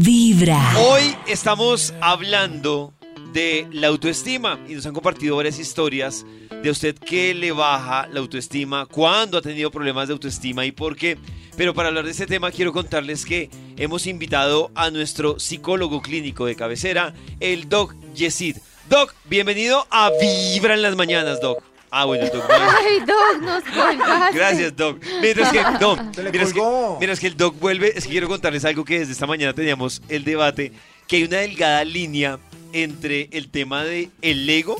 Vibra. Hoy estamos hablando de la autoestima y nos han compartido varias historias de usted que le baja la autoestima, cuándo ha tenido problemas de autoestima y por qué. Pero para hablar de este tema quiero contarles que hemos invitado a nuestro psicólogo clínico de cabecera, el Doc Yesid. Doc, bienvenido a Vibra en las mañanas, Doc. Ah, bueno, Doc. Ay, Doc, nos colgaste. Gracias, Doc. Mientras que, no, mientras que, que el Doc vuelve, es que quiero contarles algo que desde esta mañana teníamos el debate, que hay una delgada línea entre el tema de el ego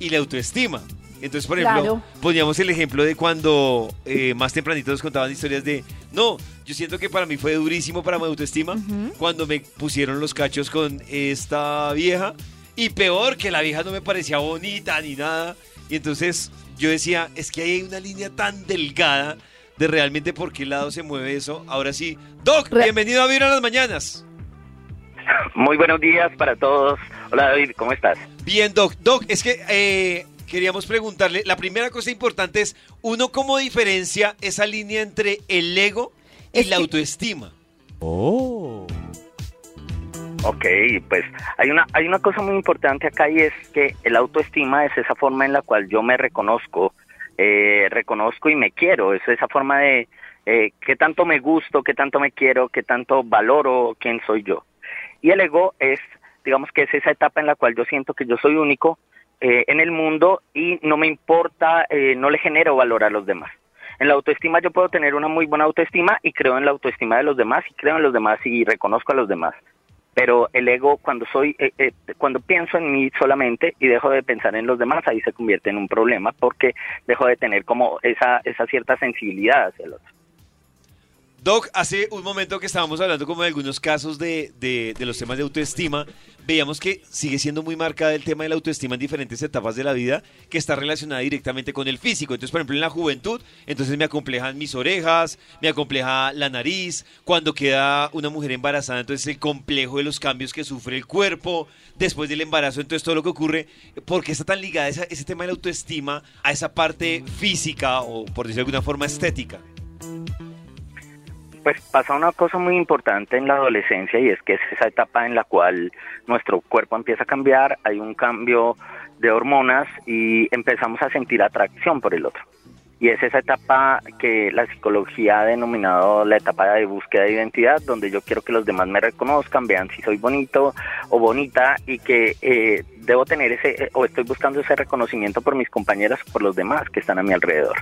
y la autoestima. Entonces, por ejemplo, Claro. poníamos el ejemplo de cuando eh, más tempranito nos contaban historias de, no, yo siento que para mí fue durísimo para mi autoestima cuando me pusieron los cachos con esta vieja y peor que la vieja no me parecía bonita ni nada. Y entonces yo decía, es que hay una línea tan delgada de realmente por qué lado se mueve eso. Ahora sí, Doc, Re- bienvenido a Vibra en las Mañanas. Muy buenos días para todos. Hola David, ¿cómo estás? Bien, Doc. Doc, es que eh, queríamos preguntarle, la primera cosa importante es, uno cómo diferencia esa línea entre el ego y Es la que- autoestima. Ok, pues hay una, hay una cosa muy importante acá y es que el autoestima es esa forma en la cual yo me reconozco, eh, reconozco y me quiero, es esa forma de eh, qué tanto me gusto, qué tanto me quiero, qué tanto valoro quién soy yo. Y el ego es, digamos que es esa etapa en la cual yo siento que yo soy único eh, en el mundo y no me importa, eh, no le genero valor a los demás. En la autoestima yo puedo tener una muy buena autoestima y creo en la autoestima de los demás y creo en los demás y reconozco a los demás. Pero el ego cuando soy eh, eh, cuando pienso en mí solamente y dejo de pensar en los demás ahí se convierte en un problema porque dejo de tener como esa esa cierta sensibilidad hacia el otro. Doc, hace un momento que estábamos hablando como de algunos casos de, de- los temas de autoestima, veíamos que sigue siendo muy marcada el tema de la autoestima en diferentes etapas de la vida, que está relacionada directamente con el físico. Entonces, por ejemplo, en la juventud, entonces me acomplejan mis orejas, me acompleja la nariz, cuando queda una mujer embarazada, entonces el complejo de los cambios que sufre el cuerpo, después del embarazo, entonces todo lo que ocurre, ¿por qué está tan ligada ese tema de la autoestima a esa parte física o, por decirlo de alguna forma, estética? Pues pasa una cosa muy importante en la adolescencia y es que es esa etapa en la cual nuestro cuerpo empieza a cambiar, hay un cambio de hormonas y empezamos a sentir atracción por el otro. Y es esa etapa que la psicología ha denominado la etapa de búsqueda de identidad, donde yo quiero que los demás me reconozcan, vean si soy bonito o bonita y que eh, debo tener ese, eh, o estoy buscando ese reconocimiento por mis compañeras o por los demás que están a mi alrededor.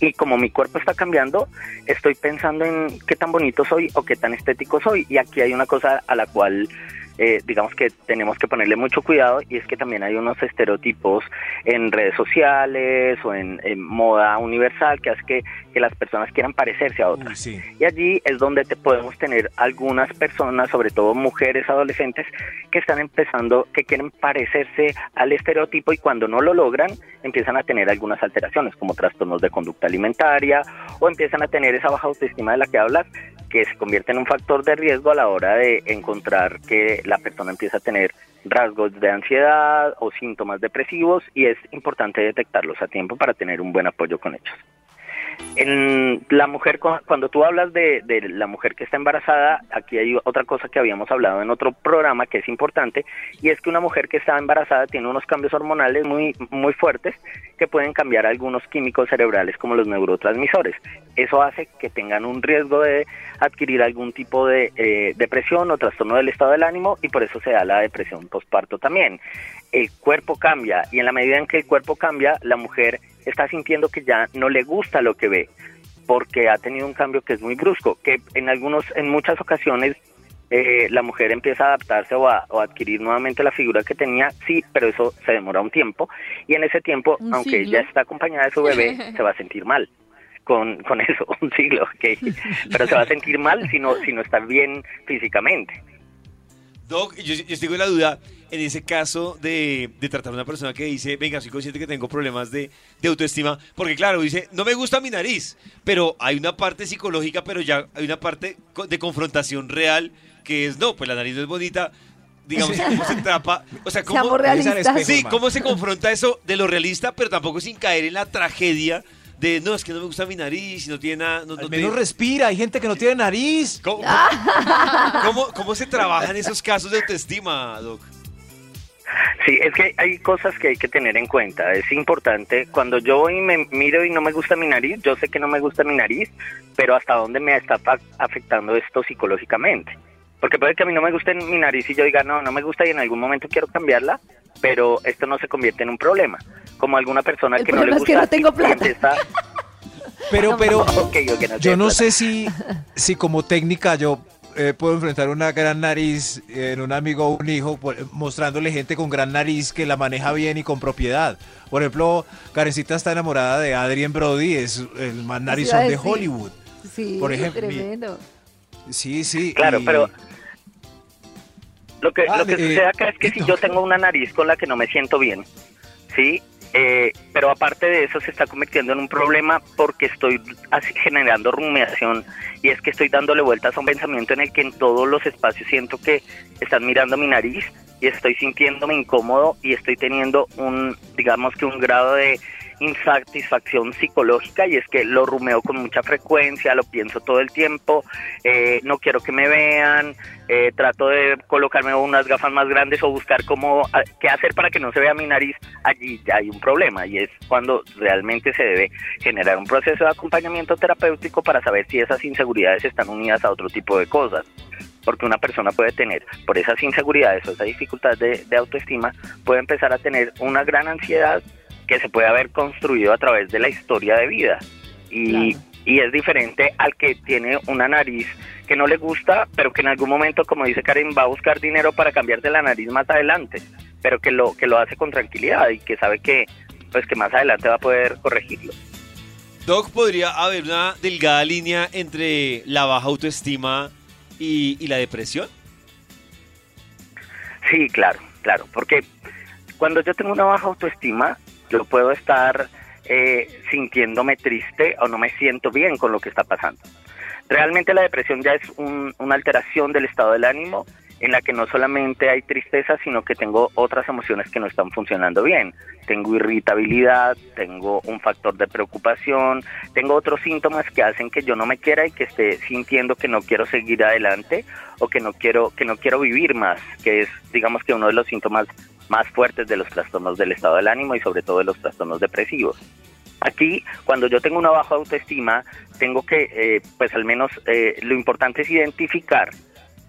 Y como mi cuerpo está cambiando, estoy pensando en qué tan bonito soy o qué tan estético soy. Y aquí hay una cosa a la cual, eh, digamos que tenemos que ponerle mucho cuidado y es que también hay unos estereotipos en redes sociales o en, en moda universal que hace que, que las personas quieran parecerse a otras. Uy, sí. Y allí es donde te podemos tener algunas personas, sobre todo mujeres adolescentes, que están empezando, que quieren parecerse al estereotipo y cuando no lo logran, empiezan a tener algunas alteraciones como trastornos de conducta alimentaria o empiezan a tener esa baja autoestima de la que hablas, que se convierte en un factor de riesgo a la hora de encontrar que la persona empieza a tener rasgos de ansiedad o síntomas depresivos y es importante detectarlos a tiempo para tener un buen apoyo con ellos. En la mujer, cu- cuando tú hablas de, de la mujer que está embarazada, aquí hay otra cosa que habíamos hablado en otro programa que es importante, y es que una mujer que está embarazada tiene unos cambios hormonales muy, muy fuertes que pueden cambiar algunos químicos cerebrales como los neurotransmisores. Eso hace que tengan un riesgo de adquirir algún tipo de eh, depresión o trastorno del estado del ánimo y por eso se da la depresión postparto también. El cuerpo cambia y en la medida en que el cuerpo cambia, la mujer está sintiendo que ya no le gusta lo que ve porque ha tenido un cambio que es muy brusco, que en algunos, en muchas ocasiones eh, la mujer empieza a adaptarse o a, o a adquirir nuevamente la figura que tenía, sí, pero eso se demora un tiempo y en ese tiempo, ¿Un aunque siglo? ya está acompañada de su bebé, se va a sentir mal con, con eso, un siglo, ok, pero se va a sentir mal si no, si no está bien físicamente. Doc, yo, yo con la duda en ese caso de, de tratar a una persona que dice, venga, soy consciente que tengo problemas de, de autoestima, porque claro, dice, no me gusta mi nariz, pero hay una parte psicológica, pero ya hay una parte de confrontación real que es, no, pues la nariz no es bonita, digamos, ¿cómo se trapa? O sea, ¿cómo, espejo. sí, ¿cómo se confronta eso de lo realista, pero tampoco sin caer en la tragedia de no, es que no me gusta mi nariz, y no tiene nada. No, Al no menos tiene- respira, hay gente que no tiene nariz. ¿Cómo, cómo- cómo se trabajan esos casos de autoestima, Doc? Sí, es que hay cosas que hay que tener en cuenta. Es importante, cuando yo voy y me miro y no me gusta mi nariz, yo sé que no me gusta mi nariz, pero hasta dónde me está afectando esto psicológicamente. Porque puede que a mí no me guste mi nariz y yo diga, no, no me gusta y en algún momento quiero cambiarla, pero esto no se convierte en un problema. Como alguna persona El que no le problema es que gusta no tengo plata. empieza- Pero, pero, Ok, ok, no yo no plata. sé si, si como técnica yo eh, puedo enfrentar una gran nariz en un amigo o un hijo, mostrándole gente con gran nariz que la maneja bien y con propiedad. Por ejemplo, Karencita está enamorada de Adrien Brody, es el más narizón de. Hollywood. Sí, Por ejemplo, mi- tremendo. Sí, sí. Claro, y- pero lo que, Ah, lo que eh, sucede acá es que si yo tengo una nariz con la que no me siento bien, ¿sí? Eh, pero aparte de eso se está convirtiendo en un problema porque estoy generando rumiación y es que estoy dándole vueltas a un pensamiento en el que en todos los espacios siento que están mirando mi nariz y estoy sintiéndome incómodo y estoy teniendo un, digamos que un grado de insatisfacción psicológica y es que lo rumeo con mucha frecuencia, lo pienso todo el tiempo, eh, no quiero que me vean, eh, trato de colocarme unas gafas más grandes o buscar cómo, a- qué hacer para que no se vea mi nariz, allí ya hay un problema y es cuando realmente se debe generar un proceso de acompañamiento terapéutico para saber si esas inseguridades están unidas a otro tipo de cosas. Porque una persona puede tener, por esas inseguridades o esa dificultad de autoestima, puede empezar a tener una gran ansiedad que se puede haber construido a través de la historia de vida. Y, Claro. y es diferente al que tiene una nariz que no le gusta, pero que en algún momento, como dice Karen, va a buscar dinero para cambiarse la nariz más adelante, pero que lo, que lo hace con tranquilidad y que sabe que, pues, que más adelante va a poder corregirlo. Doc, ¿podría haber una delgada línea entre la baja autoestima y, y la depresión? Sí, claro, claro, porque cuando yo tengo una baja autoestima, yo puedo estar eh, sintiéndome triste o no me siento bien con lo que está pasando. Realmente la depresión ya es un- una alteración del estado del ánimo en la que no solamente hay tristeza, sino que tengo otras emociones que no están funcionando bien. Tengo irritabilidad, tengo un factor de preocupación, tengo otros síntomas que hacen que yo no me quiera y que esté sintiendo que no quiero seguir adelante o que no quiero que no quiero vivir más, que es digamos que uno de los síntomas más fuertes de los trastornos del estado del ánimo y sobre todo de los trastornos depresivos. Aquí, cuando yo tengo una baja autoestima, tengo que, eh, pues al menos eh, lo importante es identificar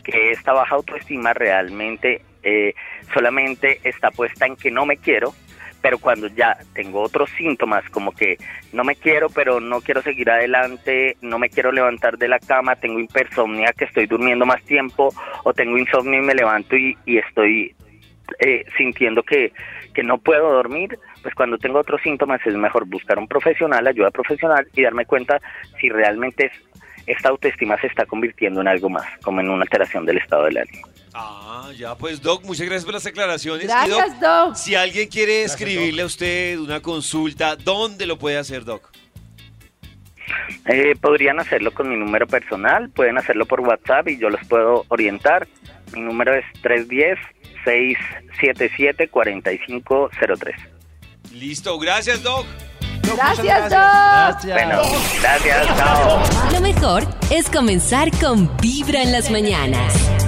que esta baja autoestima realmente eh, solamente está puesta en que no me quiero, pero cuando ya tengo otros síntomas como que no me quiero, pero no quiero seguir adelante, no me quiero levantar de la cama, tengo hipersomnia, que estoy durmiendo más tiempo, o tengo insomnio y me levanto y, y estoy eh, sintiendo que, que no puedo dormir, pues cuando tengo otros síntomas es mejor buscar un profesional, ayuda profesional y darme cuenta si realmente es- esta autoestima se está convirtiendo en algo más, como en una alteración del estado del ánimo. Ah, ya, pues Doc, muchas gracias por las aclaraciones. Y, Doc, Gracias, Doc. si alguien quiere Gracias, escribirle a usted una consulta, ¿dónde lo puede hacer, Doc? Eh, podrían hacerlo con mi número personal, pueden hacerlo por WhatsApp y yo los puedo orientar. Mi número es 310-677-4503. Listo, gracias, Doc. Doc, Gracias, gracias. Doc. Bueno, gracias, chao. Lo mejor es comenzar con Vibra en las mañanas.